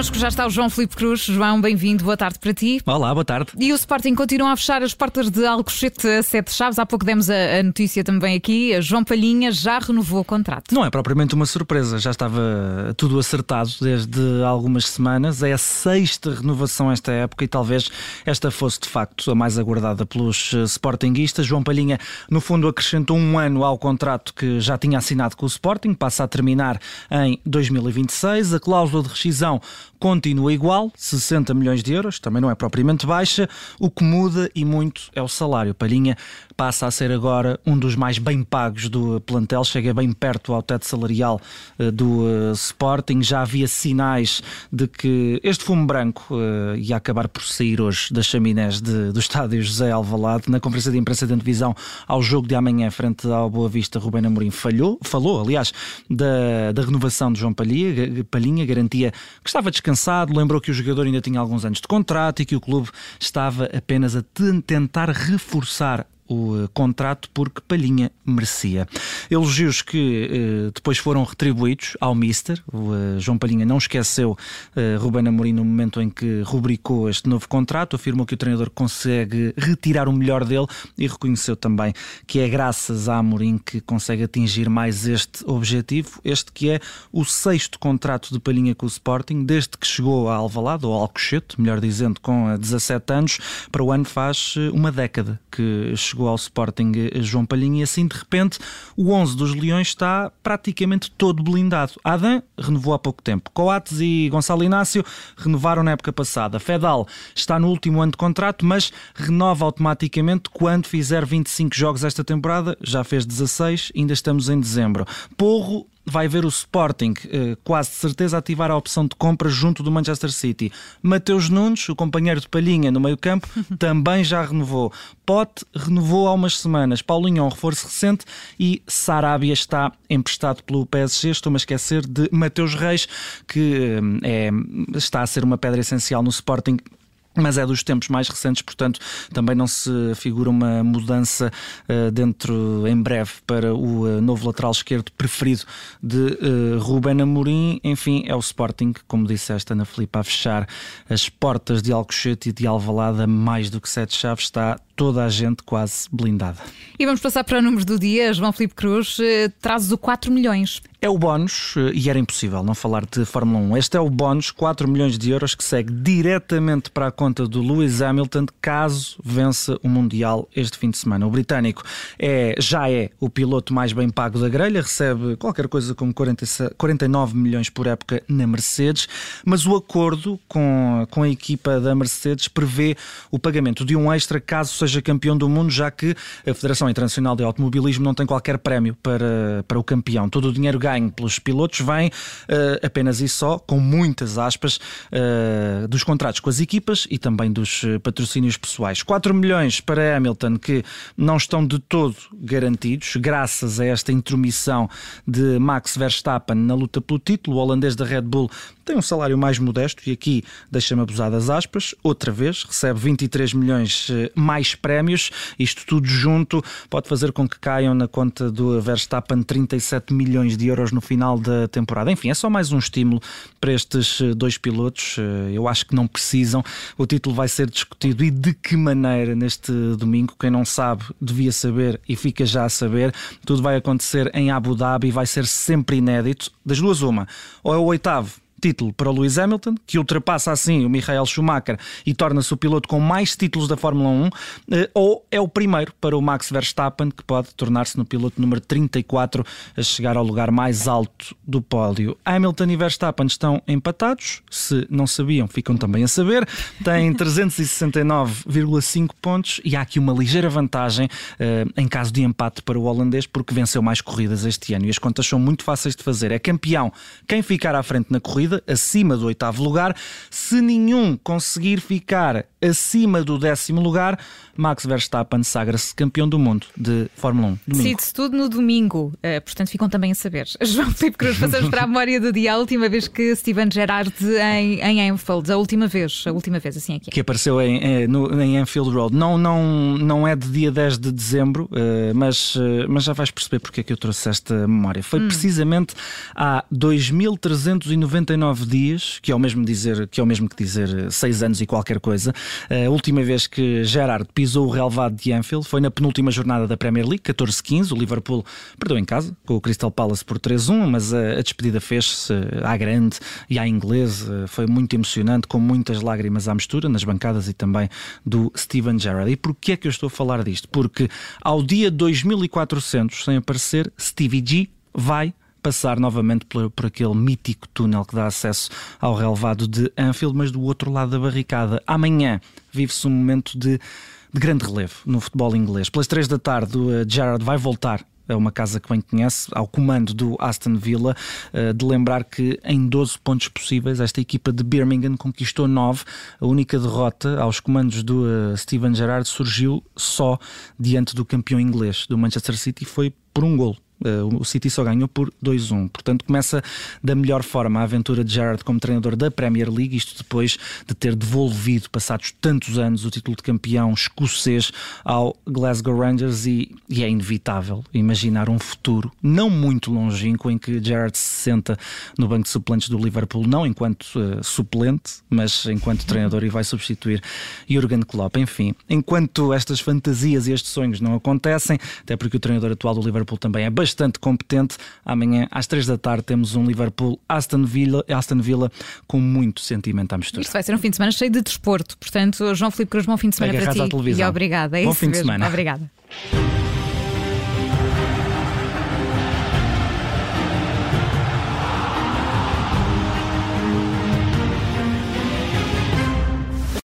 Connosco já está o João Filipe Cruz. João, bem-vindo, boa tarde para ti. Olá, boa tarde. E o Sporting continua a fechar as portas de Alcochete a sete chaves. Há pouco demos a, a notícia também aqui. A João Palhinha já renovou o contrato. Não é propriamente uma surpresa, já estava tudo acertado desde algumas semanas. É a sexta renovação esta época e talvez esta fosse de facto a mais aguardada pelos eh, Sportinguistas. João Palhinha, no fundo, acrescentou um ano ao contrato que já tinha assinado com o Sporting, passa a terminar em 2026. A cláusula de rescisão continua igual, 60 milhões de euros, também não é propriamente baixa. O que muda e muito é o salário. Palhinha passa a ser agora um dos mais bem pagos do plantel, chega bem perto ao teto salarial uh, do uh, Sporting. Já havia sinais de que este fumo branco uh, ia acabar por sair hoje das chaminés de, do estádio José Alvalade. Na conferência de imprensa de antevisão ao jogo de amanhã, frente ao Boa Vista, Rubén Amorim falhou, falou, aliás, da, da renovação de João Palhinha, Palhinha, garantia que estava descansado, lembrou que o jogador ainda tinha alguns anos de contrato e que o clube estava apenas a tentar reforçar o eh, contrato porque Palhinha merecia. Elogios que eh, depois foram retribuídos ao Mister. O eh, João Palhinha não esqueceu Ruben Amorim no momento em que rubricou este novo contrato, afirmou que o treinador consegue retirar o melhor dele e reconheceu também que é graças a Amorim que consegue atingir mais este objetivo, este que é o sexto contrato de Palhinha com o Sporting, desde que chegou a Alvalade, ou Alcochete, melhor dizendo, com 17 anos, para o ano faz uma década que chegou ao Sporting eh, João Palhinha e assim de repente o 11 dos Leões está praticamente todo blindado. Adam renovou há pouco tempo. Coates e Gonçalo Inácio renovaram na época passada. Fedal está no último ano de contrato, mas renova automaticamente quando fizer 25 jogos esta temporada. Já fez 16, ainda estamos em dezembro. Porro vai ver o Sporting, eh, quase de certeza, ativar a opção de compra junto do Manchester City. Mateus Nunes, o companheiro de Palhinha no meio-campo, também já renovou. Pote renovou há umas semanas. Paulinho é um reforço recente e Sarabia está emprestado pelo PSG. Estou-me a esquecer de Mateus Reis, que eh, é, está a ser uma pedra essencial no Sporting mas é dos tempos mais recentes, portanto, também não se figura uma mudança uh, dentro em breve para o uh, novo lateral esquerdo preferido de uh, Ruben Amorim. Enfim, é o Sporting, como disseste, Ana Filipe, a fechar as portas de Alcochete e de Alvalade a mais do que sete chaves. Está toda a gente quase blindada. E vamos passar para números do dia. João Filipe Cruz, trazes o 4 milhões. É o bónus, eh, e era impossível não falar de Fórmula 1. Este é o bónus, 4 milhões de euros, que segue diretamente para a conta do Lewis Hamilton, caso vença o Mundial este fim de semana. O britânico é, já é o piloto mais bem pago da grelha, recebe qualquer coisa como 40, 49 milhões por época na Mercedes, mas o acordo com, com a equipa da Mercedes prevê o pagamento de um extra caso seja campeão do mundo, já que a Federação Internacional de Automobilismo não tem qualquer prémio para, para o campeão. Todo o dinheiro ganho pelos pilotos vem uh, apenas e só, com muitas aspas, uh, dos contratos com as equipas e também dos eh, patrocínios pessoais. 4 milhões para Hamilton que não estão de todo garantidos, graças a esta intromissão de Max Verstappen na luta pelo título. O holandês da Red Bull tem um salário mais modesto e aqui deixa-me abusar das aspas, outra vez, recebe 23 milhões mais prémios. Isto tudo junto pode fazer com que caiam na conta do Verstappen 37 milhões de euros no final da temporada. Enfim, é só mais um estímulo para estes eh, dois pilotos. Eh, eu acho que não precisam. O título vai ser discutido e de que maneira neste domingo. Quem não sabe devia saber e fica já a saber. Tudo vai acontecer em Abu Dhabi vai ser sempre inédito. Das duas, uma. Ou é o oitavo título para o Lewis Hamilton, que ultrapassa assim o Michael Schumacher e torna-se o piloto com mais títulos da Fórmula 1, eh, ou é o primeiro para o Max Verstappen, que pode tornar-se no piloto número 34 a chegar ao lugar mais alto do pódio. Hamilton e Verstappen estão empatados, se não sabiam, ficam também a saber, têm 369,5 pontos e há aqui uma ligeira vantagem eh, em caso de empate para o holandês, porque venceu mais corridas este ano e as contas são muito fáceis de fazer. É campeão quem ficar à frente na corrida corrida, acima do oitavo lugar. Se nenhum conseguir ficar acima do décimo lugar, Max Verstappen sagra-se campeão do mundo de Fórmula 1. Decide-se tudo no domingo, uh, portanto ficam também a saber. João Filipe Cruz, passamos para a memória do dia, a última vez que Steven Gerrard em, em Anfield, a última vez, a última vez, assim aqui. Que apareceu em, em, no, em Anfield Road. Não, não, não é de dia 10 de dezembro, uh, mas, uh, mas já vais perceber porque é que eu trouxe esta memória. Foi hum. precisamente há 2.399 99 dias, que é o mesmo dizer que é o mesmo que dizer 6 anos e qualquer coisa. A última vez que Gerard pisou o relevado de Anfield foi na penúltima jornada da Premier League, 14-15. O Liverpool perdeu em casa com o Crystal Palace por 3-1, mas a, a despedida fez-se à grande e à inglesa. Foi muito emocionante, com muitas lágrimas à mistura nas bancadas e também do Steven Gerrard. E porquê é que eu estou a falar disto? Porque ao dia 2400, sem aparecer, Stevie G vai passar novamente por, por, aquele mítico túnel que dá acesso ao relevado de Anfield, mas do outro lado da barricada. Amanhã vive-se um momento de, de, grande relevo no futebol inglês. Pelas três da tarde, o uh, Gerrard vai voltar é uma casa que bem conhece, ao comando do Aston Villa, uh, de lembrar que em 12 pontos possíveis esta equipa de Birmingham conquistou 9. A única derrota aos comandos do uh, Steven Gerrard surgiu só diante do campeão inglês, do Manchester City, foi por um gol. Uh, o City só ganhou por 2-1. Portanto, começa da melhor forma a aventura de Gerrard como treinador da Premier League, isto depois de ter devolvido, passados tantos anos, o título de campeão escocês ao Glasgow Rangers e, e é inevitável imaginar um futuro não muito longínquo em que Gerrard se senta no banco de suplentes do Liverpool, não enquanto uh, suplente, mas enquanto treinador e vai substituir Jurgen Klopp. Enfim, enquanto estas fantasias e estes sonhos não acontecem, até porque o treinador atual do Liverpool também é bastante bastante competente. Amanhã, às três da tarde, temos um Liverpool-Aston Villa, Aston Villa com muito sentimento à mistura. Isto vai ser um fim de semana cheio de desporto. Portanto, João Filipe Cruz, bom fim de semana para ti. E obrigada. É bom fim de semana. Obrigada.